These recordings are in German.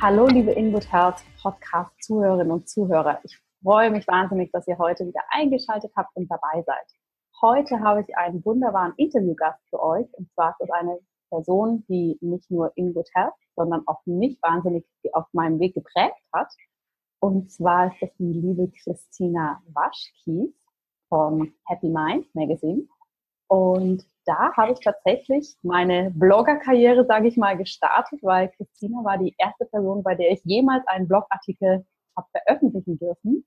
Hallo, liebe InGood Health Podcast-Zuhörerinnen und Zuhörer. Ich freue mich wahnsinnig, dass ihr heute wieder eingeschaltet habt und dabei seid. Heute habe ich einen wunderbaren Interviewgast für euch. Und zwar ist es eine Person, die nicht nur InGood Health, sondern auch mich wahnsinnig auf meinem Weg geprägt hat. Und zwar ist das die liebe Christina Waschkies vom Happy Mind Magazine. Und da habe ich tatsächlich meine Bloggerkarriere, sage ich mal, gestartet, weil Christina war die erste Person, bei der ich jemals einen Blogartikel habe veröffentlichen dürfen.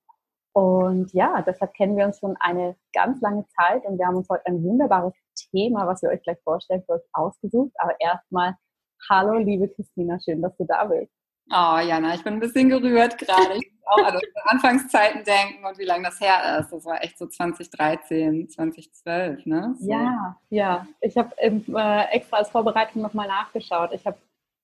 Und ja, deshalb kennen wir uns schon eine ganz lange Zeit und wir haben uns heute ein wunderbares Thema, was wir euch gleich vorstellen, für euch ausgesucht. Aber erstmal, hallo liebe Christina, schön, dass du da bist. Oh, Jana, ich bin ein bisschen gerührt gerade. Ich muss auch an Anfangszeiten denken und wie lange das her ist. Das war echt so 2013, 2012, ne? So. Ja, ja. Ich habe äh, extra als Vorbereitung nochmal nachgeschaut. Ich habe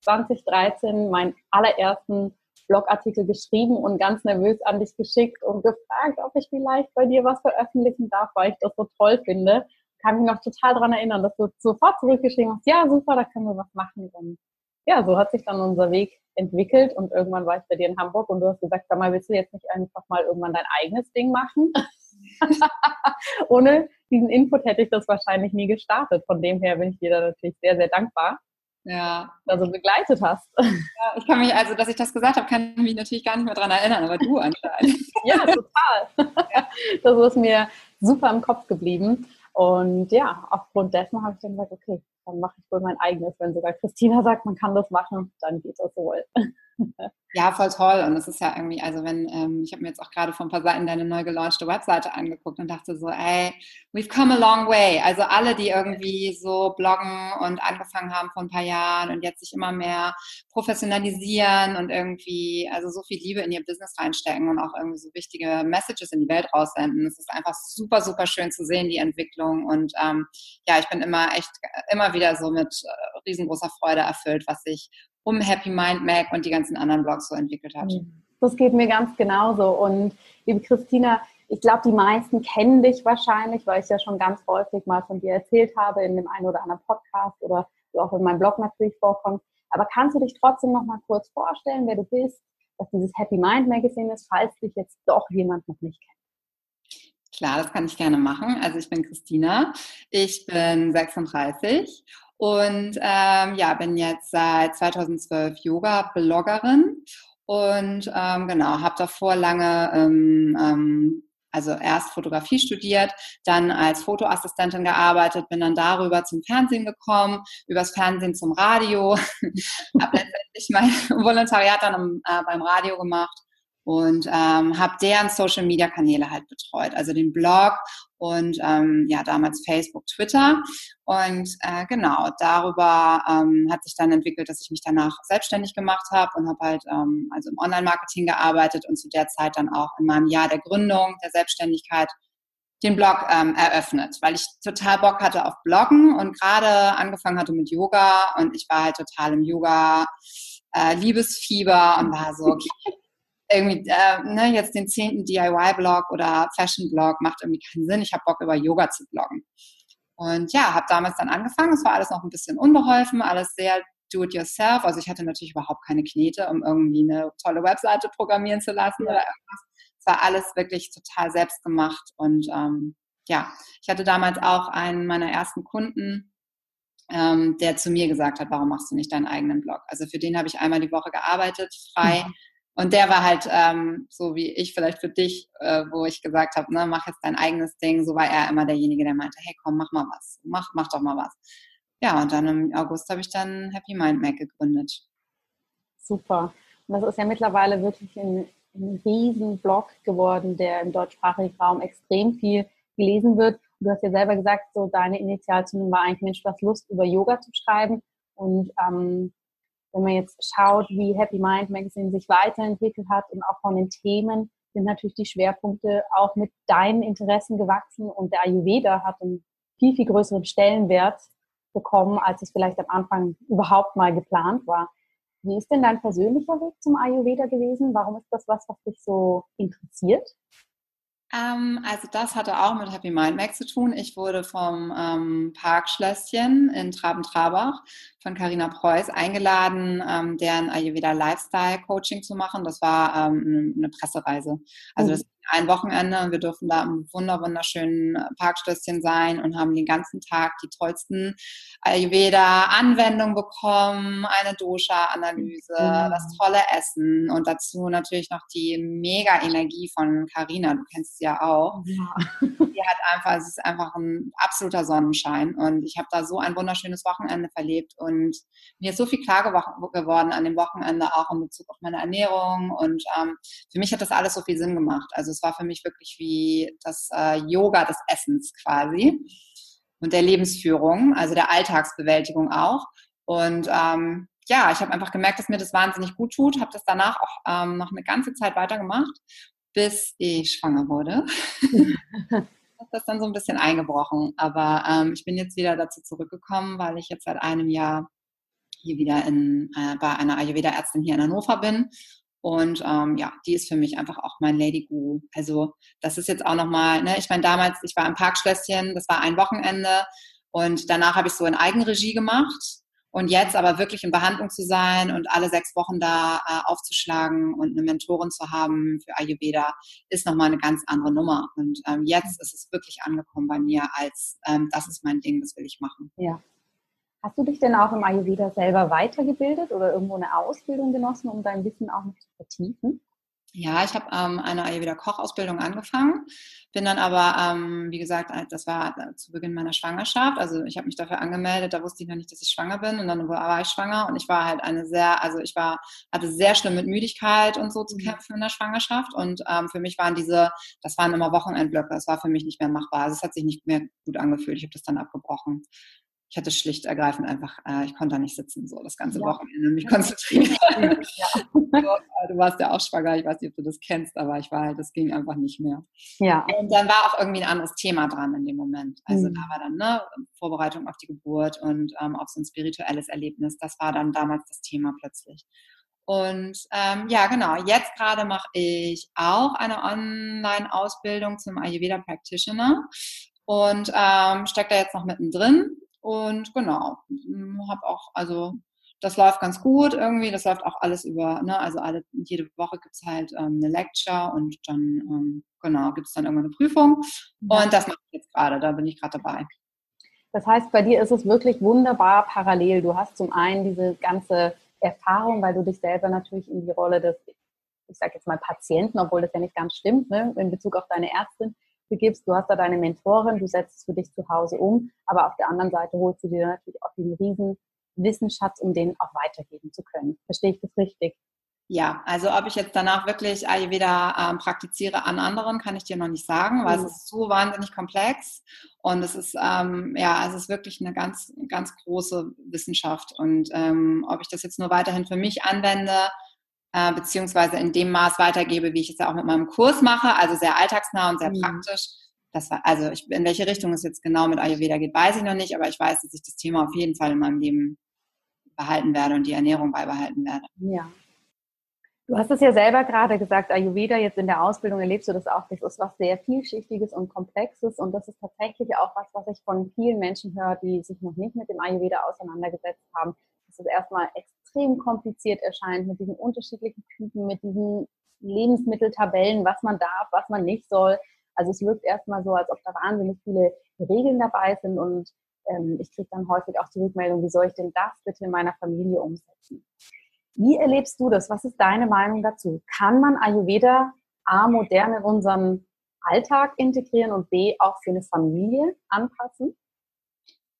2013 meinen allerersten Blogartikel geschrieben und ganz nervös an dich geschickt und gefragt, ob ich vielleicht bei dir was veröffentlichen darf, weil ich das so toll finde. Kann mich noch total daran erinnern, dass du sofort zurückgeschrieben hast, ja, super, da können wir was machen. Und ja, so hat sich dann unser Weg entwickelt und irgendwann war ich bei dir in Hamburg und du hast gesagt, sag mal, willst du jetzt nicht einfach mal irgendwann dein eigenes Ding machen? Ohne diesen Input hätte ich das wahrscheinlich nie gestartet. Von dem her bin ich dir da natürlich sehr, sehr dankbar. Ja. Also begleitet hast. Ja, ich kann mich, also, dass ich das gesagt habe, kann ich mich natürlich gar nicht mehr daran erinnern, aber du anscheinend. ja, total. Das ist mir super im Kopf geblieben. Und ja, aufgrund dessen habe ich dann gesagt, okay, dann mache ich wohl mein eigenes. Wenn sogar Christina sagt, man kann das machen, dann geht das wohl. Ja, voll toll. Und es ist ja irgendwie, also wenn, ähm, ich habe mir jetzt auch gerade von ein paar Seiten deine neu gelaunchte Webseite angeguckt und dachte so, ey, we've come a long way. Also alle, die irgendwie so bloggen und angefangen haben vor ein paar Jahren und jetzt sich immer mehr professionalisieren und irgendwie, also so viel Liebe in ihr Business reinstecken und auch irgendwie so wichtige Messages in die Welt raussenden. Es ist einfach super, super schön zu sehen, die Entwicklung. Und ähm, ja, ich bin immer echt, immer wieder so mit äh, riesengroßer Freude erfüllt, was sich um Happy Mind Mac und die ganzen anderen Blogs so entwickelt hat. Das geht mir ganz genauso. Und liebe Christina, ich glaube, die meisten kennen dich wahrscheinlich, weil ich ja schon ganz häufig mal von dir erzählt habe in dem einen oder anderen Podcast oder du auch in meinem Blog natürlich vorkommst. Aber kannst du dich trotzdem noch mal kurz vorstellen, wer du bist, was dieses Happy Mind Magazine ist, falls dich jetzt doch jemand noch nicht kennt? Klar, das kann ich gerne machen. Also ich bin Christina, ich bin 36 und ähm, ja, bin jetzt seit 2012 Yoga-Bloggerin und ähm, genau, habe davor lange ähm, ähm, also erst Fotografie studiert, dann als Fotoassistentin gearbeitet, bin dann darüber zum Fernsehen gekommen, übers Fernsehen zum Radio, habe letztendlich mein Volontariat dann im, äh, beim Radio gemacht und ähm, habe deren Social Media Kanäle halt betreut, also den Blog und ähm, ja damals Facebook, Twitter. Und äh, genau darüber ähm, hat sich dann entwickelt, dass ich mich danach selbstständig gemacht habe und habe halt ähm, also im Online-Marketing gearbeitet und zu der Zeit dann auch in meinem Jahr der Gründung der Selbstständigkeit den Blog ähm, eröffnet, weil ich total Bock hatte auf Bloggen und gerade angefangen hatte mit Yoga und ich war halt total im Yoga äh, Liebesfieber und war so, okay, irgendwie äh, ne, jetzt den zehnten DIY-Blog oder Fashion-Blog macht irgendwie keinen Sinn. Ich habe Bock, über Yoga zu bloggen. Und ja, habe damals dann angefangen. Es war alles noch ein bisschen unbeholfen, alles sehr do-it-yourself. Also ich hatte natürlich überhaupt keine Knete, um irgendwie eine tolle Webseite programmieren zu lassen ja. oder irgendwas. Es war alles wirklich total selbst gemacht. Und ähm, ja, ich hatte damals auch einen meiner ersten Kunden, ähm, der zu mir gesagt hat, warum machst du nicht deinen eigenen Blog? Also für den habe ich einmal die Woche gearbeitet, frei. Mhm. Und der war halt ähm, so wie ich vielleicht für dich, äh, wo ich gesagt habe, ne, mach jetzt dein eigenes Ding. So war er immer derjenige, der meinte, hey, komm, mach mal was, mach, mach doch mal was. Ja, und dann im August habe ich dann Happy Mind Mac gegründet. Super. Und das ist ja mittlerweile wirklich ein, ein riesen Blog geworden, der im deutschsprachigen Raum extrem viel gelesen wird. Und du hast ja selber gesagt, so deine Initialzündung war eigentlich, Mensch, du hast Lust, über Yoga zu schreiben. Und ähm, wenn man jetzt schaut, wie Happy Mind Magazine sich weiterentwickelt hat und auch von den Themen sind natürlich die Schwerpunkte auch mit deinen Interessen gewachsen und der Ayurveda hat einen viel, viel größeren Stellenwert bekommen, als es vielleicht am Anfang überhaupt mal geplant war. Wie ist denn dein persönlicher Weg zum Ayurveda gewesen? Warum ist das was, was dich so interessiert? Ähm, also das hatte auch mit Happy Mind Mac zu tun. Ich wurde vom ähm, Parkschlösschen in Traben-Trabach von Carina Preuß eingeladen, ähm, deren Ayurveda Lifestyle Coaching zu machen. Das war ähm, eine Pressereise. Also das ein Wochenende und wir durften da im wunder wunderschönen Parkstößchen sein und haben den ganzen Tag die tollsten Ayurveda-Anwendungen bekommen, eine Dosha-Analyse, mhm. das tolle Essen und dazu natürlich noch die Mega-Energie von Carina. Du kennst sie ja auch. Ja. Die hat einfach, es ist einfach ein absoluter Sonnenschein und ich habe da so ein wunderschönes Wochenende verlebt und mir ist so viel klar geworden an dem Wochenende auch in Bezug auf meine Ernährung und ähm, für mich hat das alles so viel Sinn gemacht. Also es war für mich wirklich wie das äh, Yoga des Essens quasi und der Lebensführung, also der Alltagsbewältigung auch. Und ähm, ja, ich habe einfach gemerkt, dass mir das wahnsinnig gut tut, habe das danach auch ähm, noch eine ganze Zeit weitergemacht, bis ich schwanger wurde. hat das dann so ein bisschen eingebrochen. Aber ähm, ich bin jetzt wieder dazu zurückgekommen, weil ich jetzt seit einem Jahr hier wieder in, äh, bei einer Ayurveda-Ärztin hier in Hannover bin und ähm, ja, die ist für mich einfach auch mein Lady Guru. Also das ist jetzt auch nochmal, ne, ich meine, damals, ich war im Parkschlösschen, das war ein Wochenende und danach habe ich so in Eigenregie gemacht. Und jetzt aber wirklich in Behandlung zu sein und alle sechs Wochen da äh, aufzuschlagen und eine Mentorin zu haben für Ayurveda, ist nochmal eine ganz andere Nummer. Und ähm, jetzt ist es wirklich angekommen bei mir als, ähm, das ist mein Ding, das will ich machen. Ja, Hast du dich denn auch im Ayurveda selber weitergebildet oder irgendwo eine Ausbildung genossen, um dein Wissen auch noch zu vertiefen? Ja, ich habe ähm, eine Ayurveda-Kochausbildung angefangen, bin dann aber, ähm, wie gesagt, das war äh, zu Beginn meiner Schwangerschaft. Also ich habe mich dafür angemeldet, da wusste ich noch nicht, dass ich schwanger bin und dann war ich schwanger und ich war halt eine sehr, also ich war, hatte sehr schlimm mit Müdigkeit und so zu mhm. kämpfen in der Schwangerschaft und ähm, für mich waren diese, das waren immer Wochenendblöcke, das war für mich nicht mehr machbar. Also es hat sich nicht mehr gut angefühlt, ich habe das dann abgebrochen ich hatte schlicht ergreifend einfach, äh, ich konnte da nicht sitzen, so das ganze ja. Wochenende mich konzentrieren. Ja. Du warst ja auch schwanger, ich weiß nicht, ob du das kennst, aber ich war halt, das ging einfach nicht mehr. Ja. Und dann war auch irgendwie ein anderes Thema dran in dem Moment. Also mhm. da war dann ne, Vorbereitung auf die Geburt und ähm, auf so ein spirituelles Erlebnis. Das war dann damals das Thema plötzlich. Und ähm, ja, genau, jetzt gerade mache ich auch eine Online-Ausbildung zum Ayurveda Practitioner und ähm, stecke da jetzt noch mittendrin und genau, hm, habe auch, also das läuft ganz gut irgendwie. Das läuft auch alles über, ne? also alle, jede Woche gibt es halt ähm, eine Lecture und dann, ähm, genau, gibt es dann irgendwann eine Prüfung. Ja. Und das mache ich jetzt gerade, da bin ich gerade dabei. Das heißt, bei dir ist es wirklich wunderbar parallel. Du hast zum einen diese ganze Erfahrung, weil du dich selber natürlich in die Rolle des, ich sage jetzt mal Patienten, obwohl das ja nicht ganz stimmt, ne? in Bezug auf deine Ärztin, begibst. Du hast da deine Mentorin, du setzt es für dich zu Hause um, aber auf der anderen Seite holst du dir natürlich auch diesen riesen Wissensschatz, um den auch weitergeben zu können. Verstehe ich das richtig? Ja, also ob ich jetzt danach wirklich Ayurveda ähm, praktiziere an anderen, kann ich dir noch nicht sagen, weil mhm. es ist so wahnsinnig komplex und es ist ähm, ja, es ist wirklich eine ganz ganz große Wissenschaft und ähm, ob ich das jetzt nur weiterhin für mich anwende, äh, beziehungsweise in dem Maß weitergebe, wie ich es ja auch mit meinem Kurs mache, also sehr alltagsnah und sehr mhm. praktisch. Das war, also ich, in welche Richtung es jetzt genau mit Ayurveda geht, weiß ich noch nicht, aber ich weiß, dass ich das Thema auf jeden Fall in meinem Leben behalten werde und die Ernährung beibehalten werde. Ja. Du hast es ja selber gerade gesagt, Ayurveda, jetzt in der Ausbildung erlebst du das auch, das ist was sehr vielschichtiges und komplexes und das ist tatsächlich auch was, was ich von vielen Menschen höre, die sich noch nicht mit dem Ayurveda auseinandergesetzt haben, dass es erstmal extrem kompliziert erscheint mit diesen unterschiedlichen Typen, mit diesen Lebensmitteltabellen, was man darf, was man nicht soll. Also es wirkt erstmal so, als ob da wahnsinnig viele Regeln dabei sind und ähm, ich kriege dann häufig auch die Rückmeldung, wie soll ich denn das bitte in meiner Familie umsetzen? Wie erlebst du das? Was ist deine Meinung dazu? Kann man Ayurveda A modern in unseren Alltag integrieren und B auch für eine Familie anpassen?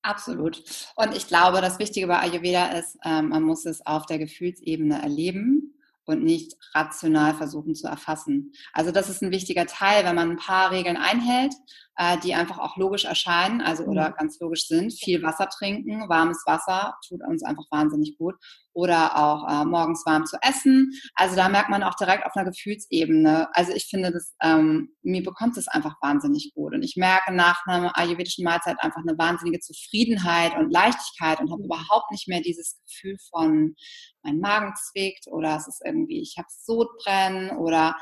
Absolut. Und ich glaube, das Wichtige bei Ayurveda ist, ähm, man muss es auf der Gefühlsebene erleben und nicht rational versuchen zu erfassen. Also das ist ein wichtiger Teil, wenn man ein paar Regeln einhält, äh, die einfach auch logisch erscheinen, also oder mhm. ganz logisch sind. Viel Wasser trinken, warmes Wasser tut uns einfach wahnsinnig gut. Oder auch äh, morgens warm zu essen. Also da merkt man auch direkt auf einer Gefühlsebene. Also ich finde, das, ähm, mir bekommt es einfach wahnsinnig gut. Und ich merke nach einer ayurvedischen Mahlzeit einfach eine wahnsinnige Zufriedenheit und Leichtigkeit und habe überhaupt nicht mehr dieses Gefühl von, mein Magen zwickt oder es ist irgendwie, ich habe Sodbrennen oder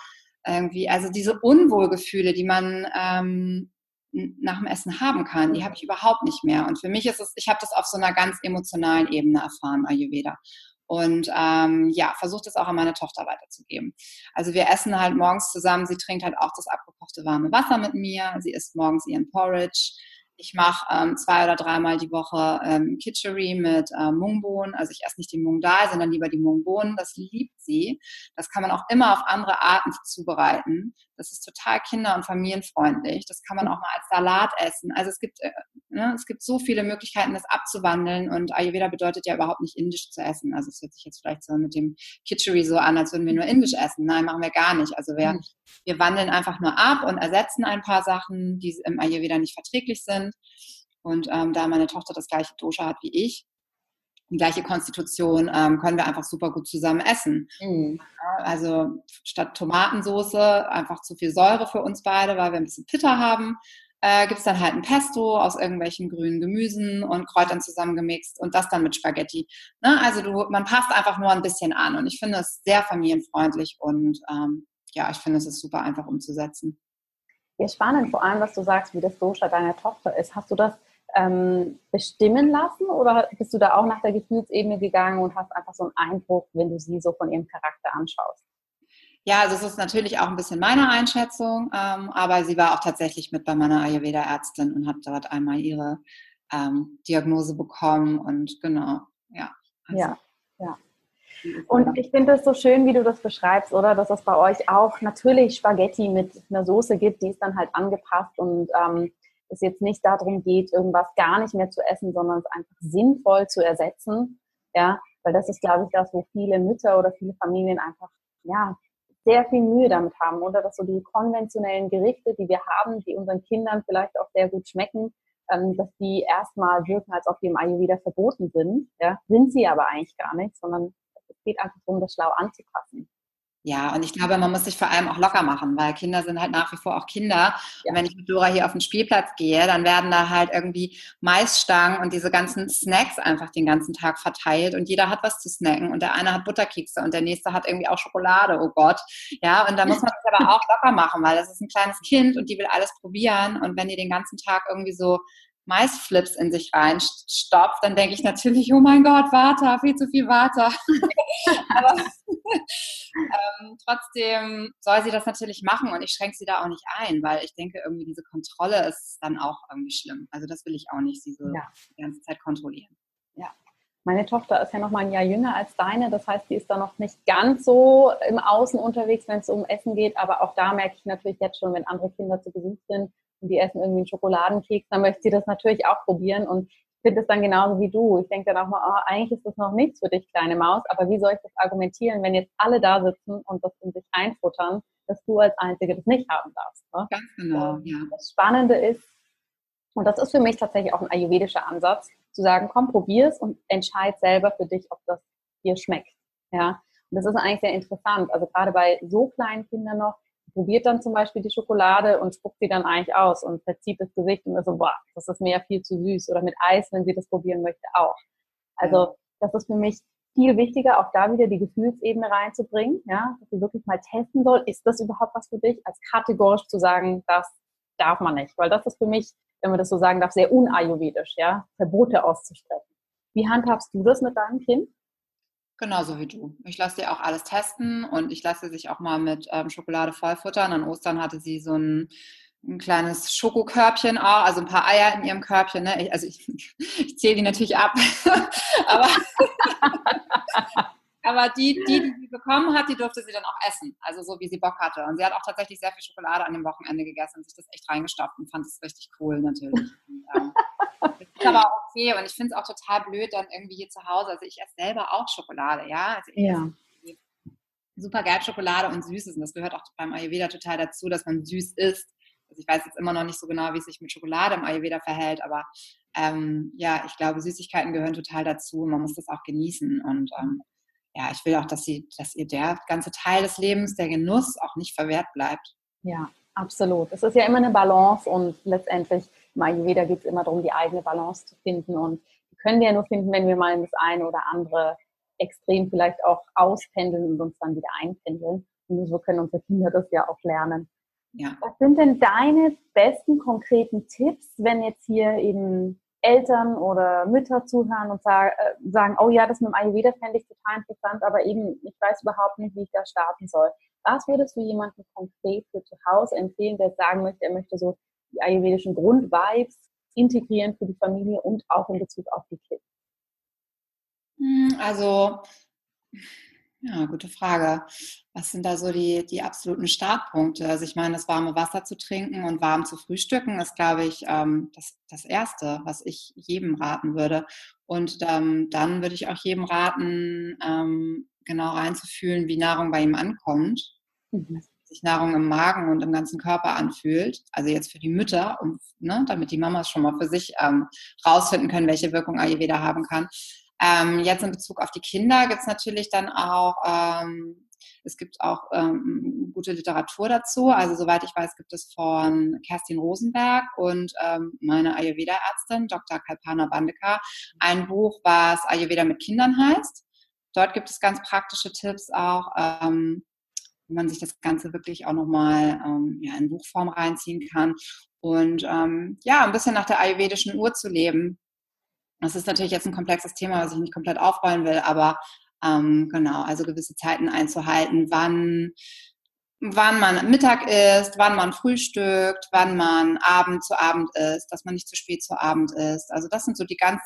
irgendwie, also diese Unwohlgefühle, die man ähm, nach dem Essen haben kann, die habe ich überhaupt nicht mehr. Und für mich ist es, ich habe das auf so einer ganz emotionalen Ebene erfahren, Ayurveda. Und ähm, ja, versuche das auch an meine Tochter weiterzugeben. Also wir essen halt morgens zusammen, sie trinkt halt auch das abgekochte warme Wasser mit mir, sie isst morgens ihren Porridge, ich mache ähm, zwei oder dreimal die Woche ähm, Kitchery mit äh, Mungbohnen. Also ich esse nicht die Mung Dal, sondern lieber die Mungbohnen. Das liebt sie. Das kann man auch immer auf andere Arten zubereiten. Das ist total kinder- und familienfreundlich. Das kann man auch mal als Salat essen. Also es gibt, äh, ne, es gibt so viele Möglichkeiten, das abzuwandeln. Und Ayurveda bedeutet ja überhaupt nicht indisch zu essen. Also es hört sich jetzt vielleicht so mit dem Kitchery so an, als würden wir nur indisch essen. Nein, machen wir gar nicht. Also wir, mhm. wir wandeln einfach nur ab und ersetzen ein paar Sachen, die im Ayurveda nicht verträglich sind sind. Und ähm, da meine Tochter das gleiche Dosha hat wie ich, die gleiche Konstitution, ähm, können wir einfach super gut zusammen essen. Mhm. Also statt Tomatensoße einfach zu viel Säure für uns beide, weil wir ein bisschen Pitter haben. Äh, gibt es dann halt ein Pesto aus irgendwelchen grünen Gemüsen und Kräutern zusammengemixt und das dann mit Spaghetti. Ne? Also du, man passt einfach nur ein bisschen an und ich finde es sehr familienfreundlich und ähm, ja, ich finde es ist super einfach umzusetzen. Ja, spannend, vor allem, was du sagst, wie das Dosha deiner Tochter ist. Hast du das ähm, bestimmen lassen oder bist du da auch nach der Gefühlsebene gegangen und hast einfach so einen Eindruck, wenn du sie so von ihrem Charakter anschaust? Ja, also es ist natürlich auch ein bisschen meine Einschätzung, ähm, aber sie war auch tatsächlich mit bei meiner Ayurveda-Ärztin und hat dort einmal ihre ähm, Diagnose bekommen und genau, ja. Also. Ja, ja. Und ich finde es so schön, wie du das beschreibst, oder? Dass es bei euch auch natürlich Spaghetti mit einer Soße gibt, die ist dann halt angepasst und ähm, es jetzt nicht darum geht, irgendwas gar nicht mehr zu essen, sondern es einfach sinnvoll zu ersetzen. Ja, weil das ist, glaube ich, das, wo viele Mütter oder viele Familien einfach, ja, sehr viel Mühe damit haben, oder? Dass so die konventionellen Gerichte, die wir haben, die unseren Kindern vielleicht auch sehr gut schmecken, ähm, dass die erstmal wirken, als ob die im Ayurveda verboten sind. Ja, sind sie aber eigentlich gar nicht, sondern es geht einfach darum, das schlau anzupassen. Ja, und ich glaube, man muss sich vor allem auch locker machen, weil Kinder sind halt nach wie vor auch Kinder. Ja. Und wenn ich mit Dora hier auf den Spielplatz gehe, dann werden da halt irgendwie Maisstangen und diese ganzen Snacks einfach den ganzen Tag verteilt und jeder hat was zu snacken und der eine hat Butterkekse und der nächste hat irgendwie auch Schokolade, oh Gott. Ja, und da muss man sich aber auch locker machen, weil das ist ein kleines Kind und die will alles probieren und wenn die den ganzen Tag irgendwie so Maisflips in sich reinstopft, dann denke ich natürlich, oh mein Gott, Water, viel zu viel Water. Aber ähm, trotzdem soll sie das natürlich machen und ich schränke sie da auch nicht ein, weil ich denke, irgendwie diese Kontrolle ist dann auch irgendwie schlimm. Also das will ich auch nicht, sie so ja. die ganze Zeit kontrollieren. Ja. Meine Tochter ist ja noch mal ein Jahr jünger als deine, das heißt, die ist da noch nicht ganz so im Außen unterwegs, wenn es um Essen geht, aber auch da merke ich natürlich jetzt schon, wenn andere Kinder zu Besuch sind, und die essen irgendwie einen Schokoladenkeks, dann möchte sie das natürlich auch probieren und finde es dann genauso wie du. Ich denke dann auch mal, oh, eigentlich ist das noch nichts für dich, kleine Maus, aber wie soll ich das argumentieren, wenn jetzt alle da sitzen und das in sich einfuttern, dass du als Einzige das nicht haben darfst? Ne? Ganz genau, ja. Das Spannende ist, und das ist für mich tatsächlich auch ein ayurvedischer Ansatz, zu sagen, komm, probier's und entscheid selber für dich, ob das dir schmeckt. Ja, und das ist eigentlich sehr interessant. Also gerade bei so kleinen Kindern noch, probiert dann zum Beispiel die Schokolade und spuckt sie dann eigentlich aus und verzieht das Gesicht und ist so, boah, das ist mir ja viel zu süß. Oder mit Eis, wenn sie das probieren möchte, auch. Also das ist für mich viel wichtiger, auch da wieder die Gefühlsebene reinzubringen, ja, dass sie wirklich mal testen soll, ist das überhaupt was für dich, als kategorisch zu sagen, das darf man nicht. Weil das ist für mich, wenn man das so sagen darf, sehr unayurvedisch, ja, Verbote auszusprechen. Wie handhabst du das mit deinem Kind? Genauso wie du. Ich lasse dir auch alles testen und ich lasse sich auch mal mit ähm, Schokolade vollfuttern. An Ostern hatte sie so ein, ein kleines Schokokörbchen auch, also ein paar Eier in ihrem Körbchen. Ne? Ich, also ich, ich zähle die natürlich ab. aber, aber die, die, die sie bekommen hat, die durfte sie dann auch essen. Also so, wie sie Bock hatte. Und sie hat auch tatsächlich sehr viel Schokolade an dem Wochenende gegessen und sich das echt reingestopft und fand es richtig cool natürlich. Und, ähm, das ist aber auch okay und ich finde es auch total blöd dann irgendwie hier zu Hause. Also ich esse selber auch Schokolade, ja. Also ja. Super gelb Schokolade und Süßes und das gehört auch beim Ayurveda total dazu, dass man süß isst. Also ich weiß jetzt immer noch nicht so genau, wie es sich mit Schokolade im Ayurveda verhält, aber ähm, ja, ich glaube, Süßigkeiten gehören total dazu. Man muss das auch genießen. Und ähm, ja, ich will auch, dass, sie, dass ihr der ganze Teil des Lebens, der Genuss, auch nicht verwehrt bleibt. Ja, absolut. Es ist ja immer eine Balance und letztendlich im Ayurveda geht es immer darum, die eigene Balance zu finden. Und die können wir ja nur finden, wenn wir mal in das eine oder andere extrem vielleicht auch auspendeln und uns dann wieder einpendeln. Und so können unsere Kinder das ja auch lernen. Ja. Was sind denn deine besten konkreten Tipps, wenn jetzt hier eben Eltern oder Mütter zuhören und äh, sagen, oh ja, das mit dem Ayurveda fände ich total interessant, aber eben, ich weiß überhaupt nicht, wie ich da starten soll. Was würdest du jemandem konkret für zu Hause empfehlen, der sagen möchte, er möchte so die ayurvedischen Grundvibes integrieren für die Familie und auch in Bezug auf die Kids? Hm, also, ja, gute Frage. Was sind da so die, die absoluten Startpunkte? Also ich meine, das warme Wasser zu trinken und warm zu frühstücken ist, glaube ich, ähm, das, das Erste, was ich jedem raten würde. Und ähm, dann würde ich auch jedem raten, ähm, genau reinzufühlen, wie Nahrung bei ihm ankommt. Mhm. Sich Nahrung im Magen und im ganzen Körper anfühlt. Also jetzt für die Mütter, um, ne, damit die Mamas schon mal für sich ähm, rausfinden können, welche Wirkung Ayurveda haben kann. Ähm, jetzt in Bezug auf die Kinder gibt es natürlich dann auch, ähm, es gibt auch ähm, gute Literatur dazu. Also soweit ich weiß, gibt es von Kerstin Rosenberg und ähm, meine Ayurveda-Ärztin, Dr. Kalpana Bandeka, ein Buch, was Ayurveda mit Kindern heißt. Dort gibt es ganz praktische Tipps auch, ähm, wie man sich das Ganze wirklich auch nochmal ähm, ja, in Buchform reinziehen kann. Und ähm, ja, ein bisschen nach der ayurvedischen Uhr zu leben. Das ist natürlich jetzt ein komplexes Thema, was ich nicht komplett aufrollen will, aber ähm, genau, also gewisse Zeiten einzuhalten, wann, wann man Mittag isst, wann man frühstückt, wann man Abend zu Abend isst, dass man nicht zu spät zu Abend isst. Also das sind so die ganz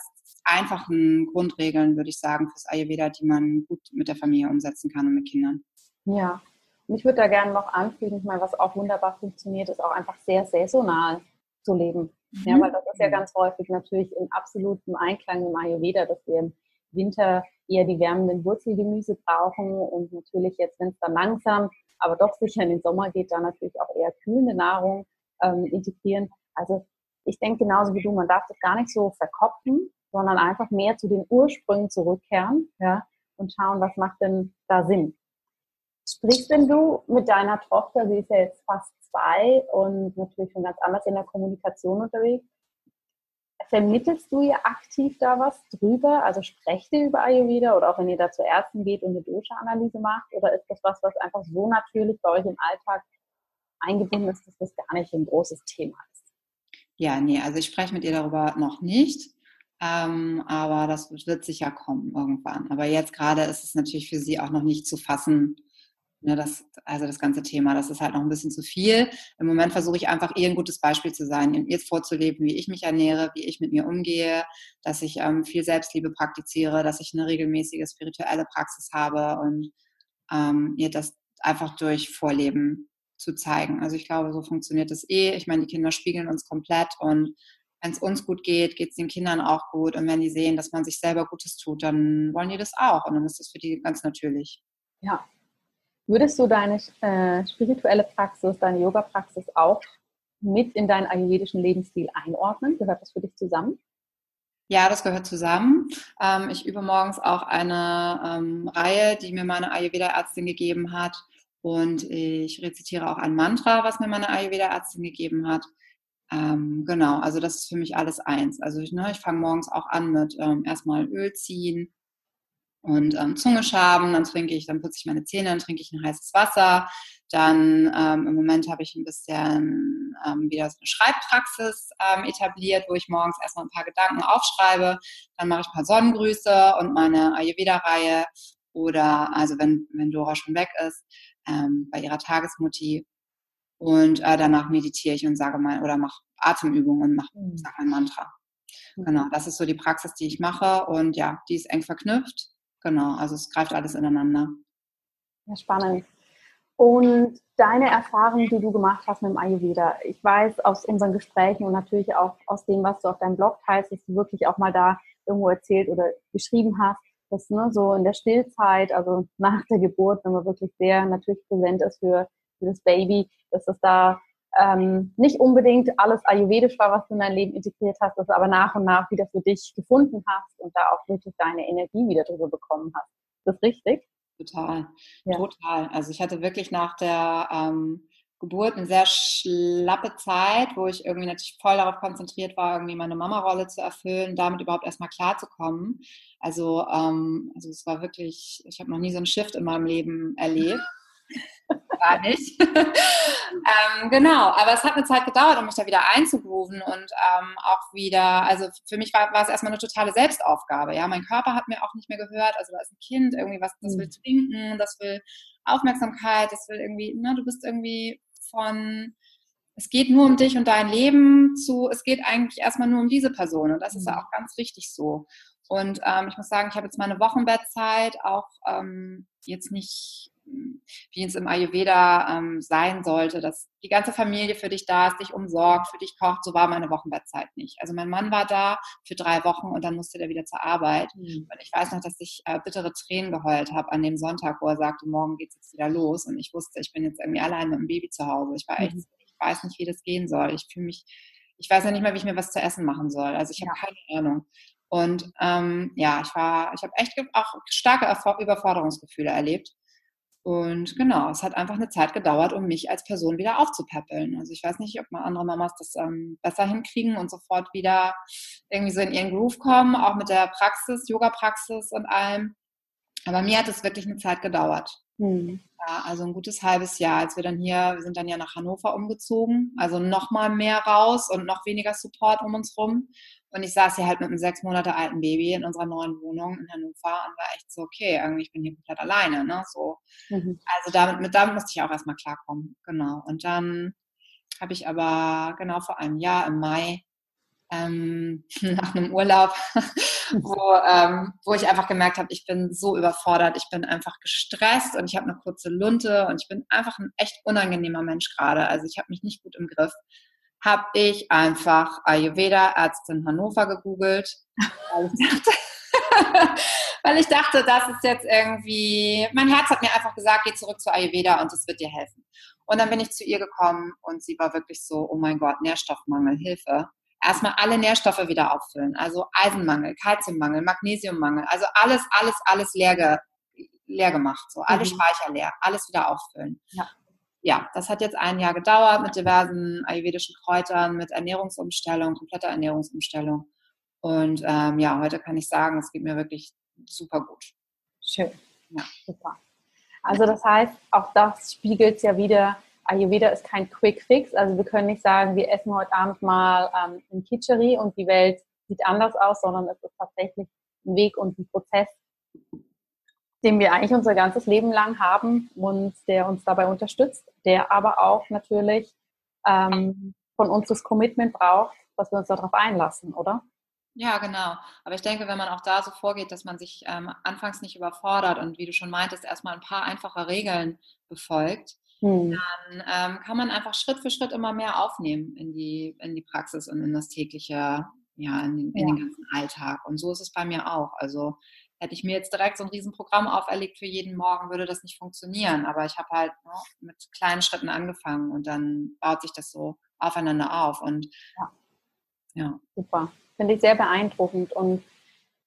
einfachen Grundregeln, würde ich sagen, fürs Ayurveda, die man gut mit der Familie umsetzen kann und mit Kindern. Ja, und ich würde da gerne noch anfügen, ich meine, was auch wunderbar funktioniert, ist auch einfach sehr saisonal zu leben. Mhm. Ja, weil das ist ja ganz häufig natürlich in absolutem Einklang im Ayurveda, dass wir im Winter eher die wärmenden Wurzelgemüse brauchen und natürlich jetzt, wenn es dann langsam, aber doch sicher in den Sommer geht, dann natürlich auch eher kühlende Nahrung ähm, integrieren. Also ich denke genauso wie du, man darf das gar nicht so verkopfen, sondern einfach mehr zu den Ursprüngen zurückkehren ja, und schauen, was macht denn da Sinn. Sprichst denn du mit deiner Tochter, sie ist ja jetzt fast zwei und natürlich schon ganz anders in der Kommunikation unterwegs, vermittelst du ihr aktiv da was drüber? Also sprecht ihr über Ayurveda oder auch wenn ihr da zur Ärzten geht und eine Dosha-Analyse macht? Oder ist das was, was einfach so natürlich bei euch im Alltag eingebunden ist, dass das gar nicht ein großes Thema ist? Ja, nee, also ich spreche mit ihr darüber noch nicht. Ähm, aber das wird sicher kommen irgendwann. Aber jetzt gerade ist es natürlich für sie auch noch nicht zu fassen, Ne, das, also das ganze Thema, das ist halt noch ein bisschen zu viel. Im Moment versuche ich einfach ihr ein gutes Beispiel zu sein, ihr vorzuleben, wie ich mich ernähre, wie ich mit mir umgehe, dass ich ähm, viel Selbstliebe praktiziere, dass ich eine regelmäßige spirituelle Praxis habe und ähm, ihr das einfach durch Vorleben zu zeigen. Also ich glaube, so funktioniert es eh. Ich meine, die Kinder spiegeln uns komplett und wenn es uns gut geht, geht es den Kindern auch gut. Und wenn die sehen, dass man sich selber Gutes tut, dann wollen die das auch. Und dann ist das für die ganz natürlich. Ja, Würdest du deine äh, spirituelle Praxis, deine Yoga-Praxis auch mit in deinen ayurvedischen Lebensstil einordnen? Gehört das für dich zusammen? Ja, das gehört zusammen. Ähm, ich übe morgens auch eine ähm, Reihe, die mir meine Ayurveda-Ärztin gegeben hat. Und ich rezitiere auch ein Mantra, was mir meine Ayurveda-Ärztin gegeben hat. Ähm, genau, also das ist für mich alles eins. Also ich, ne, ich fange morgens auch an mit ähm, erstmal Öl ziehen, und ähm, Zunge schaben, dann trinke ich, dann putze ich meine Zähne, dann trinke ich ein heißes Wasser. Dann ähm, im Moment habe ich ein bisschen ähm, wieder so eine Schreibpraxis ähm, etabliert, wo ich morgens erstmal ein paar Gedanken aufschreibe. Dann mache ich ein paar Sonnengrüße und meine Ayurveda-Reihe. Oder also wenn, wenn Dora schon weg ist, ähm, bei ihrer Tagesmutti. Und äh, danach meditiere ich und sage mal oder mache Atemübungen und mache mhm. sag mein Mantra. Genau, das ist so die Praxis, die ich mache. Und ja, die ist eng verknüpft. Genau, also es greift alles ineinander. Ja, spannend. Und deine Erfahrung, die du gemacht hast mit dem Ayurveda, ich weiß aus unseren Gesprächen und natürlich auch aus dem, was du auf deinem Blog teilst, dass du wirklich auch mal da irgendwo erzählt oder geschrieben hast, dass ne, so in der Stillzeit, also nach der Geburt, wenn man wirklich sehr natürlich präsent ist für, für das Baby, dass das da ähm, nicht unbedingt alles ayurvedisch war, was du in dein Leben integriert hast, das aber nach und nach wieder für dich gefunden hast und da auch wirklich deine Energie wieder drüber bekommen hast. Ist das richtig? Total, ja. total. Also ich hatte wirklich nach der ähm, Geburt eine sehr schlappe Zeit, wo ich irgendwie natürlich voll darauf konzentriert war, irgendwie meine Mama-Rolle zu erfüllen, damit überhaupt erstmal klarzukommen. Also, ähm, also es war wirklich, ich habe noch nie so einen Shift in meinem Leben erlebt. Gar nicht. ähm, genau, aber es hat eine Zeit gedauert, um mich da wieder einzugrooven und ähm, auch wieder, also für mich war, war es erstmal eine totale Selbstaufgabe. Ja, mein Körper hat mir auch nicht mehr gehört. Also da ist ein Kind, irgendwie was, das will mhm. trinken, das will Aufmerksamkeit, das will irgendwie, ne, du bist irgendwie von es geht nur um dich und dein Leben zu, es geht eigentlich erstmal nur um diese Person und das ist ja mhm. auch ganz richtig so. Und ähm, ich muss sagen, ich habe jetzt meine Wochenbettzeit auch ähm, jetzt nicht, wie es im Ayurveda ähm, sein sollte, dass die ganze Familie für dich da ist, dich umsorgt, für dich kocht. So war meine Wochenbettzeit nicht. Also mein Mann war da für drei Wochen und dann musste der wieder zur Arbeit. Mhm. Und ich weiß noch, dass ich äh, bittere Tränen geheult habe an dem Sonntag, wo er sagte, morgen geht es jetzt wieder los. Und ich wusste, ich bin jetzt irgendwie allein mit dem Baby zu Hause. Ich war echt, mhm. ich weiß nicht, wie das gehen soll. Ich fühle mich, ich weiß ja nicht mal, wie ich mir was zu essen machen soll. Also ich habe ja. keine Ahnung. Und ähm, ja, ich war, ich habe echt auch starke Überforderungsgefühle erlebt. Und genau, es hat einfach eine Zeit gedauert, um mich als Person wieder aufzupäppeln. Also ich weiß nicht, ob mal andere Mamas das ähm, besser hinkriegen und sofort wieder irgendwie so in ihren Groove kommen, auch mit der Praxis, Yoga-Praxis und allem. Aber mir hat es wirklich eine Zeit gedauert. Mhm. Ja, also ein gutes halbes Jahr, als wir dann hier, wir sind dann ja nach Hannover umgezogen, also noch mal mehr raus und noch weniger Support um uns rum. Und ich saß hier halt mit einem sechs Monate alten Baby in unserer neuen Wohnung in Hannover und war echt so, okay, irgendwie ich bin hier komplett alleine, ne? So. Mhm. Also damit, mit damit musste ich auch erstmal klarkommen. Genau. Und dann habe ich aber genau vor einem Jahr im Mai ähm, nach einem Urlaub, wo, ähm, wo ich einfach gemerkt habe, ich bin so überfordert, ich bin einfach gestresst und ich habe eine kurze Lunte und ich bin einfach ein echt unangenehmer Mensch gerade. Also ich habe mich nicht gut im Griff habe ich einfach Ayurveda Ärztin Hannover gegoogelt, weil ich, dachte, weil ich dachte, das ist jetzt irgendwie, mein Herz hat mir einfach gesagt, geh zurück zu Ayurveda und es wird dir helfen. Und dann bin ich zu ihr gekommen und sie war wirklich so, oh mein Gott, Nährstoffmangel, Hilfe. Erstmal alle Nährstoffe wieder auffüllen, also Eisenmangel, Kalziummangel, Magnesiummangel, also alles, alles, alles leer, leer gemacht, so alle mhm. Speicher leer, alles wieder auffüllen. Ja ja, das hat jetzt ein Jahr gedauert mit diversen ayurvedischen Kräutern, mit Ernährungsumstellung, kompletter Ernährungsumstellung. Und ähm, ja, heute kann ich sagen, es geht mir wirklich super gut. Schön. Ja. Super. Also das heißt, auch das spiegelt ja wieder, Ayurveda ist kein Quick Fix. Also wir können nicht sagen, wir essen heute Abend mal ähm, ein Kitchery und die Welt sieht anders aus, sondern es ist tatsächlich ein Weg und ein Prozess, den wir eigentlich unser ganzes Leben lang haben und der uns dabei unterstützt, der aber auch natürlich ähm, von uns das Commitment braucht, dass wir uns darauf einlassen, oder? Ja, genau. Aber ich denke, wenn man auch da so vorgeht, dass man sich ähm, anfangs nicht überfordert und wie du schon meintest, erstmal ein paar einfache Regeln befolgt, hm. dann ähm, kann man einfach Schritt für Schritt immer mehr aufnehmen in die, in die Praxis und in das tägliche, ja, in, in ja. den ganzen Alltag. Und so ist es bei mir auch. Also hätte ich mir jetzt direkt so ein Riesenprogramm auferlegt für jeden Morgen, würde das nicht funktionieren. Aber ich habe halt ne, mit kleinen Schritten angefangen und dann baut sich das so aufeinander auf. Und ja, ja. super. Finde ich sehr beeindruckend. Und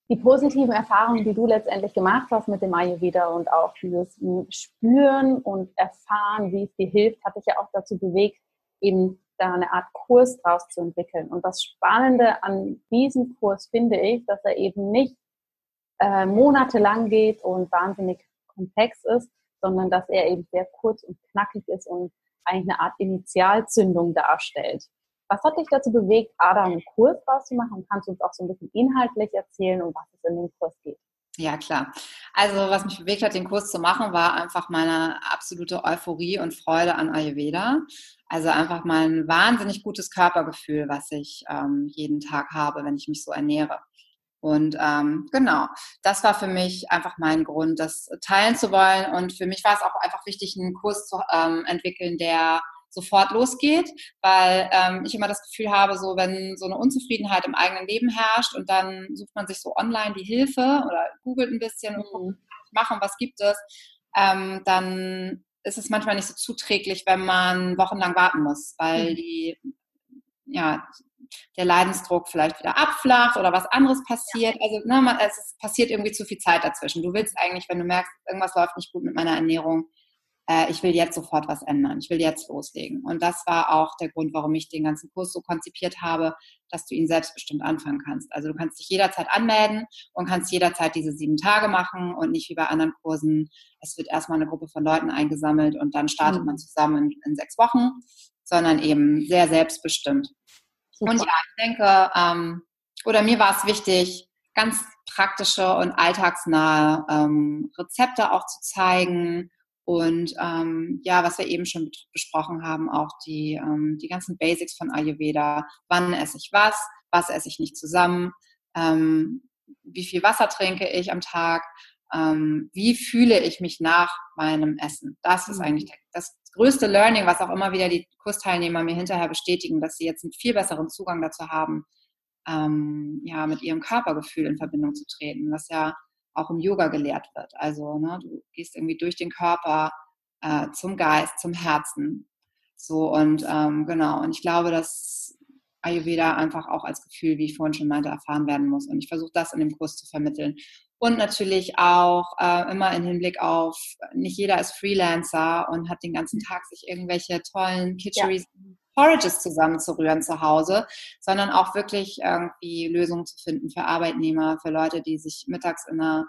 die positiven Erfahrungen, die du letztendlich gemacht hast mit dem Ayurveda und auch dieses Spüren und Erfahren, wie es dir hilft, hat dich ja auch dazu bewegt, eben da eine Art Kurs draus zu entwickeln. Und das Spannende an diesem Kurs finde ich, dass er eben nicht äh, monatelang geht und wahnsinnig komplex ist, sondern dass er eben sehr kurz und knackig ist und eigentlich eine Art Initialzündung darstellt. Was hat dich dazu bewegt, Ada einen Kurs draus zu machen? Kannst du uns auch so ein bisschen inhaltlich erzählen, um was es in dem Kurs geht? Ja, klar. Also was mich bewegt hat, den Kurs zu machen, war einfach meine absolute Euphorie und Freude an Ayurveda. Also einfach mein wahnsinnig gutes Körpergefühl, was ich ähm, jeden Tag habe, wenn ich mich so ernähre. Und ähm, genau, das war für mich einfach mein Grund, das teilen zu wollen. Und für mich war es auch einfach wichtig, einen Kurs zu ähm, entwickeln, der sofort losgeht, weil ähm, ich immer das Gefühl habe, so wenn so eine Unzufriedenheit im eigenen Leben herrscht und dann sucht man sich so online die Hilfe oder googelt ein bisschen und guckt, was machen, was gibt es, ähm, dann ist es manchmal nicht so zuträglich, wenn man wochenlang warten muss, weil mhm. die, ja, der Leidensdruck vielleicht wieder abflacht oder was anderes passiert. Also ne, es passiert irgendwie zu viel Zeit dazwischen. Du willst eigentlich, wenn du merkst, irgendwas läuft nicht gut mit meiner Ernährung, äh, ich will jetzt sofort was ändern, ich will jetzt loslegen. Und das war auch der Grund, warum ich den ganzen Kurs so konzipiert habe, dass du ihn selbstbestimmt anfangen kannst. Also du kannst dich jederzeit anmelden und kannst jederzeit diese sieben Tage machen und nicht wie bei anderen Kursen. Es wird erstmal eine Gruppe von Leuten eingesammelt und dann startet mhm. man zusammen in, in, sechs Wochen, sondern eben sehr selbstbestimmt. Super. Und ja, ich denke, ähm, oder mir war es wichtig, ganz praktische und alltagsnahe ähm, Rezepte auch zu zeigen und ähm, ja, was wir eben schon besprochen haben, auch die, ähm, die ganzen Basics von Ayurveda. Wann esse ich was? Was esse ich nicht zusammen? Ähm, wie viel Wasser trinke ich am Tag? Ähm, wie fühle ich mich nach meinem Essen? Das ist mhm. eigentlich das größte Learning, was auch immer wieder die Kursteilnehmer mir hinterher bestätigen, dass sie jetzt einen viel besseren Zugang dazu haben, ähm, ja, mit ihrem Körpergefühl in Verbindung zu treten, was ja auch im Yoga gelehrt wird. Also ne, du gehst irgendwie durch den Körper äh, zum Geist, zum Herzen. So und ähm, genau. Und ich glaube, dass Ayurveda einfach auch als Gefühl, wie ich vorhin schon meinte, erfahren werden muss. Und ich versuche das in dem Kurs zu vermitteln. Und natürlich auch äh, immer im Hinblick auf, nicht jeder ist Freelancer und hat den ganzen Tag sich irgendwelche tollen Kitcheries ja. Porridges zusammenzurühren zu Hause, sondern auch wirklich irgendwie Lösungen zu finden für Arbeitnehmer, für Leute, die sich mittags in der,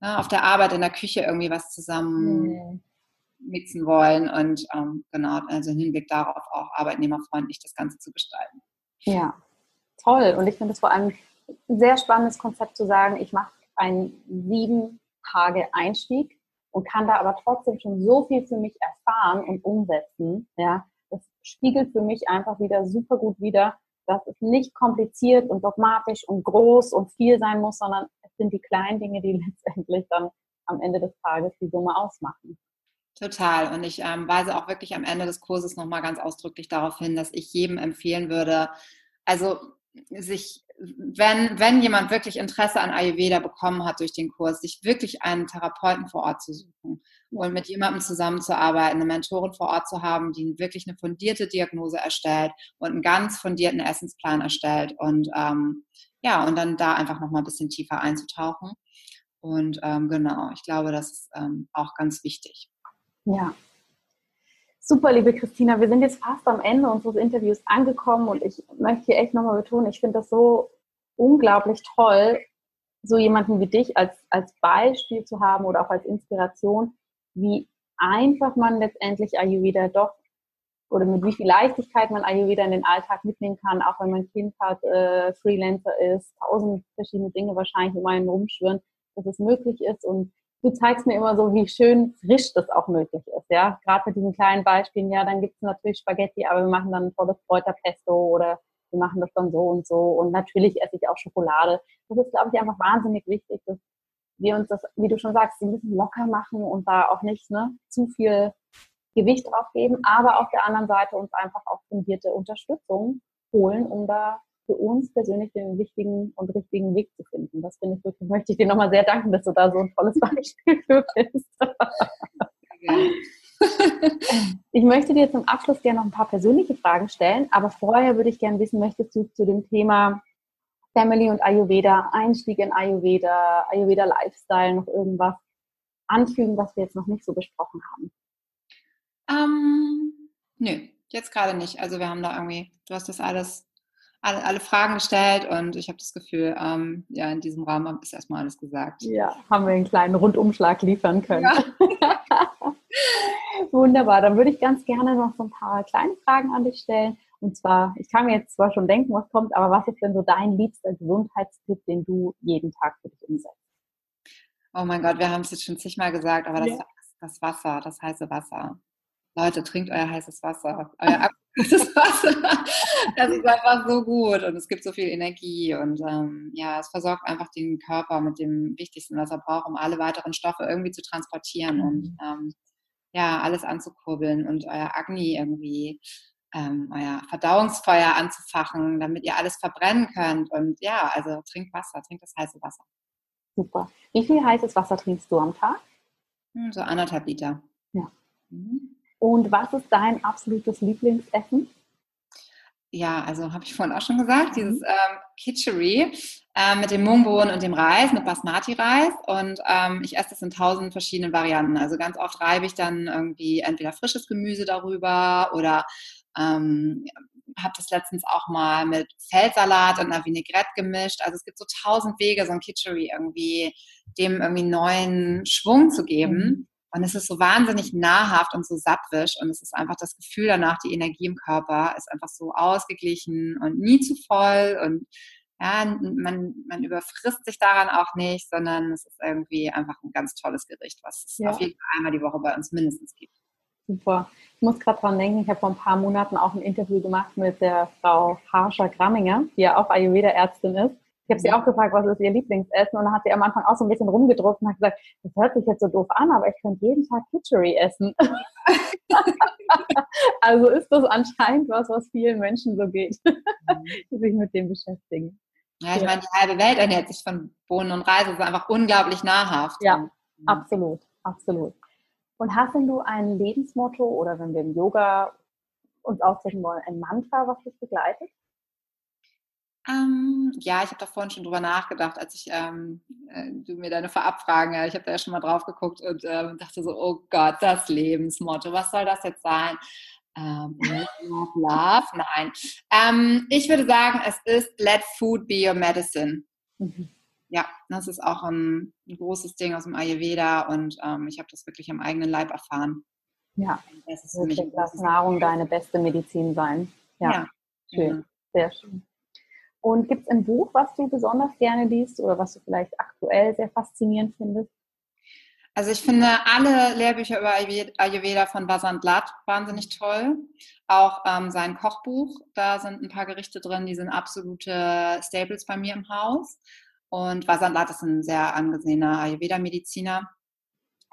ne, auf der Arbeit in der Küche irgendwie was zusammen mhm. mixen wollen und ähm, genau, also im Hinblick darauf auch arbeitnehmerfreundlich das Ganze zu gestalten. Ja, toll. Und ich finde es vor allem ein sehr spannendes Konzept zu sagen, ich mache einen sieben Tage Einstieg und kann da aber trotzdem schon so viel für mich erfahren und umsetzen, ja, das spiegelt für mich einfach wieder super gut wider, dass es nicht kompliziert und dogmatisch und groß und viel sein muss, sondern es sind die kleinen Dinge, die letztendlich dann am Ende des Tages die Summe ausmachen. Total. Und ich ähm, weise auch wirklich am Ende des Kurses nochmal ganz ausdrücklich darauf hin, dass ich jedem empfehlen würde, also sich, wenn, wenn jemand wirklich Interesse an Ayurveda bekommen hat durch den Kurs, sich wirklich einen Therapeuten vor Ort zu suchen und mit jemandem zusammenzuarbeiten, eine Mentorin vor Ort zu haben, die wirklich eine fundierte Diagnose erstellt und einen ganz fundierten Essensplan erstellt und ähm, ja, und dann da einfach nochmal ein bisschen tiefer einzutauchen. Und ähm, genau, ich glaube, das ist ähm, auch ganz wichtig. Ja, Super, liebe Christina, wir sind jetzt fast am Ende unseres Interviews angekommen und ich möchte hier echt nochmal betonen, ich finde das so unglaublich toll, so jemanden wie dich als, als Beispiel zu haben oder auch als Inspiration, wie einfach man letztendlich Ayurveda doch oder mit wie viel Leichtigkeit man Ayurveda in den Alltag mitnehmen kann, auch wenn man Kind hat, äh, Freelancer ist, tausend verschiedene Dinge wahrscheinlich um einen rumschwirren, dass es möglich ist und du zeigst mir immer so, wie schön frisch das auch möglich ist. Ja, gerade mit diesen kleinen Beispielen. Ja, dann gibt es natürlich Spaghetti, aber wir machen dann ein tolles Kräuterpesto oder wir machen das dann so und so. Und natürlich esse ich auch Schokolade. Das ist, glaube ich, einfach wahnsinnig wichtig, dass wir uns das, wie du schon sagst, ein bisschen locker machen und da auch nicht ne, zu viel Gewicht drauf geben, aber auf der anderen Seite uns einfach auch fundierte Unterstützung holen, um da für uns persönlich den wichtigen und richtigen Weg zu finden. Das finde ich wirklich, möchte ich dir nochmal sehr danken, dass du da so ein tolles Beispiel für bist. ich möchte dir zum Abschluss gerne noch ein paar persönliche Fragen stellen, aber vorher würde ich gerne wissen, möchtest du zu dem Thema Family und Ayurveda, Einstieg in Ayurveda, Ayurveda Lifestyle noch irgendwas anfügen, was wir jetzt noch nicht so besprochen haben? Ähm, nö, jetzt gerade nicht. Also wir haben da irgendwie, du hast das alles alle, alle Fragen gestellt und ich habe das Gefühl, ähm, ja, in diesem Rahmen ist erstmal alles gesagt. Ja, haben wir einen kleinen Rundumschlag liefern können. Ja. Wunderbar, dann würde ich ganz gerne noch so ein paar kleine Fragen an dich stellen. Und zwar, ich kann mir jetzt zwar schon denken, was kommt, aber was ist denn so dein liebster Gesundheitstipp, den du jeden Tag für dich umsetzt? Oh mein Gott, wir haben es jetzt schon zigmal gesagt, aber das, ja. das Wasser, das heiße Wasser. Leute, trinkt euer heißes Wasser, euer heißes Wasser. Das ist einfach so gut und es gibt so viel Energie und ähm, ja, es versorgt einfach den Körper mit dem Wichtigsten, was er braucht, um alle weiteren Stoffe irgendwie zu transportieren und mhm. ähm, ja, alles anzukurbeln und euer Agni irgendwie, ähm, euer Verdauungsfeuer anzufachen, damit ihr alles verbrennen könnt. Und ja, also trinkt Wasser, trinkt das heiße Wasser. Super. Wie viel heißes Wasser trinkst du am Tag? Hm, so anderthalb Liter. Ja, Mhm. Und was ist dein absolutes Lieblingsessen? Ja, also habe ich vorhin auch schon gesagt, dieses mhm. ähm, Kitchery äh, mit dem Mungbohnen und dem Reis, mit Basmati-Reis. Und ähm, ich esse das in tausend verschiedenen Varianten. Also ganz oft reibe ich dann irgendwie entweder frisches Gemüse darüber oder ähm, habe das letztens auch mal mit Feldsalat und einer Vinaigrette gemischt. Also es gibt so tausend Wege, so ein Kitchery irgendwie dem irgendwie neuen Schwung zu geben. Und es ist so wahnsinnig nahrhaft und so sattwisch und es ist einfach das Gefühl danach, die Energie im Körper ist einfach so ausgeglichen und nie zu voll und ja, man, man überfrisst sich daran auch nicht, sondern es ist irgendwie einfach ein ganz tolles Gericht, was es ja. auf jeden Fall einmal die Woche bei uns mindestens gibt. Super. Ich muss gerade dran denken, ich habe vor ein paar Monaten auch ein Interview gemacht mit der Frau Harsha Gramminger, die ja auch Ayurveda-Ärztin ist. Ich habe sie auch gefragt, was ist ihr Lieblingsessen und dann hat sie am Anfang auch so ein bisschen rumgedruckt und hat gesagt, das hört sich jetzt so doof an, aber ich könnte jeden Tag Kitchery essen. also ist das anscheinend was, was vielen Menschen so geht, mhm. die sich mit dem beschäftigen. Ja, ich ja. meine, die halbe Welt ernährt sich von Bohnen und Reis. Das ist einfach unglaublich nahrhaft. Ja, mhm. absolut, absolut. Und hast denn du ein Lebensmotto oder wenn wir im Yoga uns ausdrücken wollen, ein Mantra, was dich begleitet? Ähm, ja, ich habe da vorhin schon drüber nachgedacht, als ich ähm, äh, du mir deine Vorabfragen, ja, ich habe da ja schon mal drauf geguckt und äh, dachte so, oh Gott, das Lebensmotto, was soll das jetzt sein? Ähm, love, love, nein. Ähm, ich würde sagen, es ist Let Food be your medicine. Mhm. Ja, das ist auch ein, ein, großes Ding aus dem Ayurveda und ähm, ich habe das wirklich am eigenen Leib erfahren. Ja, das ist für mich das Nahrung deine beste Medizin sein. Ja, ja. schön, ja. sehr schön. Und gibt es ein Buch, was du besonders gerne liest oder was du vielleicht aktuell sehr faszinierend findest? Also ich finde alle Lehrbücher über Ayurveda von Vasant Lat wahnsinnig toll. Auch ähm, sein Kochbuch, da sind ein paar Gerichte drin, die sind absolute Staples bei mir im Haus. Und Vasant Lat ist ein sehr angesehener Ayurveda-Mediziner.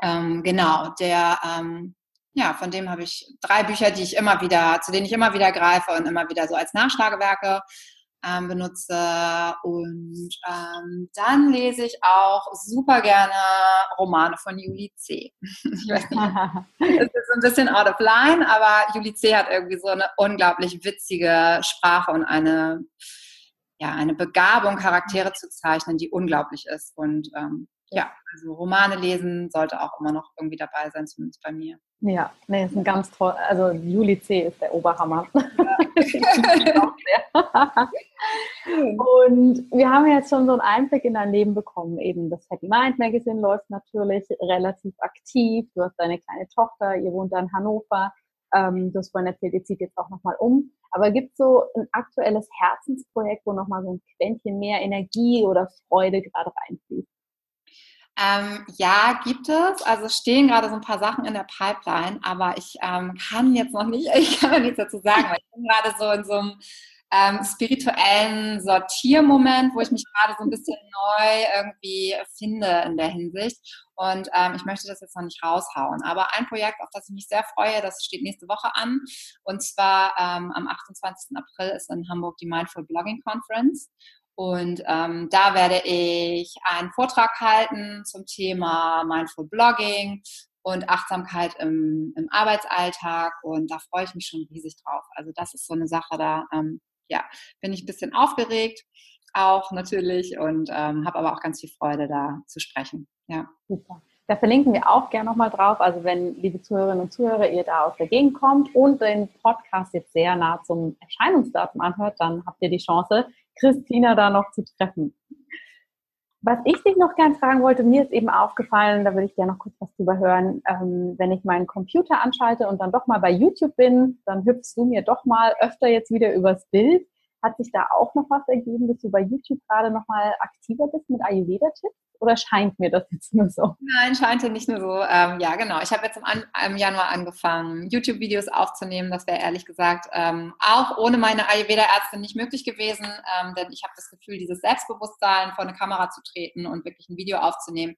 Ähm, genau, der, ähm, ja, von dem habe ich drei Bücher, die ich immer wieder, zu denen ich immer wieder greife und immer wieder so als Nachschlagewerke ähm, benutze. Und ähm, dann lese ich auch super gerne Romane von Julie C. ich weiß nicht, das ist ein bisschen out of line, aber Julie C. hat irgendwie so eine unglaublich witzige Sprache und eine, ja, eine Begabung, Charaktere zu zeichnen, die unglaublich ist. Und ähm, ja, also Romane lesen sollte auch immer noch irgendwie dabei sein, zumindest bei mir. Ja, nee, ist ein ganz toll, also Juli C. ist der Oberhammer. Und wir haben jetzt schon so einen Einblick in dein Leben bekommen. Eben das Happy Mind Magazine läuft natürlich relativ aktiv. Du hast deine kleine Tochter, ihr wohnt da in Hannover. Ähm, du hast vorhin erzählt, ihr zieht jetzt auch nochmal um. Aber gibt es so ein aktuelles Herzensprojekt, wo nochmal so ein Quäntchen mehr Energie oder Freude gerade reinfließt? Ähm, ja, gibt es. Also stehen gerade so ein paar Sachen in der Pipeline, aber ich ähm, kann jetzt noch nicht, ich kann nichts dazu sagen, weil ich bin gerade so in so einem ähm, spirituellen Sortiermoment, wo ich mich gerade so ein bisschen neu irgendwie finde in der Hinsicht. Und ähm, ich möchte das jetzt noch nicht raushauen. Aber ein Projekt, auf das ich mich sehr freue, das steht nächste Woche an. Und zwar ähm, am 28. April ist in Hamburg die Mindful Blogging Conference. Und ähm, da werde ich einen Vortrag halten zum Thema Mindful Blogging und Achtsamkeit im, im Arbeitsalltag. Und da freue ich mich schon riesig drauf. Also das ist so eine Sache, da ähm, ja, bin ich ein bisschen aufgeregt auch natürlich und ähm, habe aber auch ganz viel Freude, da zu sprechen. Ja. Super. Da verlinken wir auch gerne nochmal drauf. Also wenn, liebe Zuhörerinnen und Zuhörer, ihr da aus der Gegend kommt und den Podcast jetzt sehr nah zum Erscheinungsdatum anhört, dann habt ihr die Chance, Christina da noch zu treffen. Was ich dich noch gern fragen wollte, mir ist eben aufgefallen, da würde ich gerne noch kurz was drüber hören, ähm, wenn ich meinen Computer anschalte und dann doch mal bei YouTube bin, dann hüpfst du mir doch mal öfter jetzt wieder übers Bild. Hat sich da auch noch was ergeben, dass du bei YouTube gerade noch mal aktiver bist mit Ayurveda-Tipps? Oder scheint mir das jetzt nur so? Nein, scheint ja nicht nur so. Ähm, ja, genau. Ich habe jetzt im, im Januar angefangen, YouTube-Videos aufzunehmen. Das wäre ehrlich gesagt ähm, auch ohne meine Ayurveda-Ärztin nicht möglich gewesen, ähm, denn ich habe das Gefühl, dieses Selbstbewusstsein vor eine Kamera zu treten und wirklich ein Video aufzunehmen,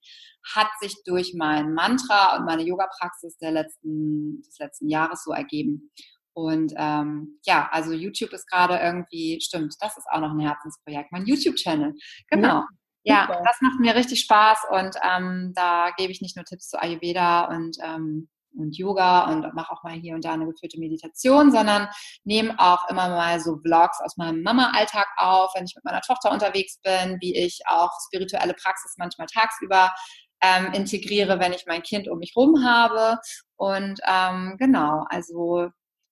hat sich durch mein Mantra und meine Yoga-Praxis letzten, des letzten Jahres so ergeben. Und ähm, ja, also YouTube ist gerade irgendwie, stimmt, das ist auch noch ein Herzensprojekt, mein YouTube-Channel. Genau. Ja. Ja, das macht mir richtig Spaß und ähm, da gebe ich nicht nur Tipps zu Ayurveda und ähm, und Yoga und mache auch mal hier und da eine geführte Meditation, sondern nehme auch immer mal so Vlogs aus meinem Mama-Alltag auf, wenn ich mit meiner Tochter unterwegs bin, wie ich auch spirituelle Praxis manchmal tagsüber ähm, integriere, wenn ich mein Kind um mich rum habe. Und ähm, genau, also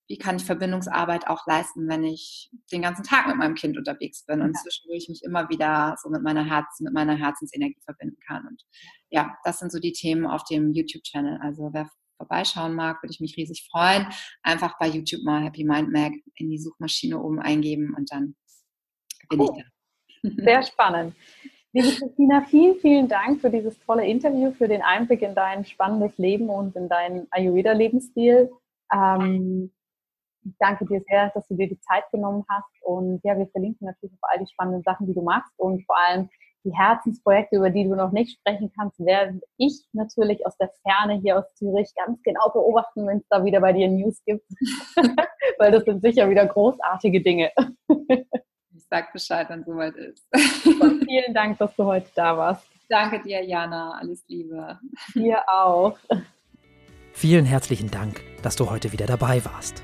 wie kann ich Verbindungsarbeit auch leisten, wenn ich den ganzen Tag mit meinem Kind unterwegs bin und ja. zwischendurch mich immer wieder so mit meiner Herz, mit meiner Herzensenergie verbinden kann. Und ja, das sind so die Themen auf dem YouTube-Channel. Also wer vorbeischauen mag, würde ich mich riesig freuen. Einfach bei YouTube mal Happy Mind Mag in die Suchmaschine oben eingeben und dann bin cool. ich da. Sehr spannend. Liebe Christina, vielen, vielen Dank für dieses tolle Interview, für den Einblick in dein spannendes Leben und in deinen Ayurveda-Lebensstil. Ähm, ich danke dir sehr, dass du dir die Zeit genommen hast. Und ja, wir verlinken natürlich auf all die spannenden Sachen, die du machst und vor allem die Herzensprojekte, über die du noch nicht sprechen kannst, werde ich natürlich aus der Ferne hier aus Zürich ganz genau beobachten, wenn es da wieder bei dir News gibt. Weil das sind sicher wieder großartige Dinge. ich sag Bescheid, wenn es soweit ist. Und vielen Dank, dass du heute da warst. Danke dir, Jana. Alles Liebe. Dir auch. Vielen herzlichen Dank, dass du heute wieder dabei warst.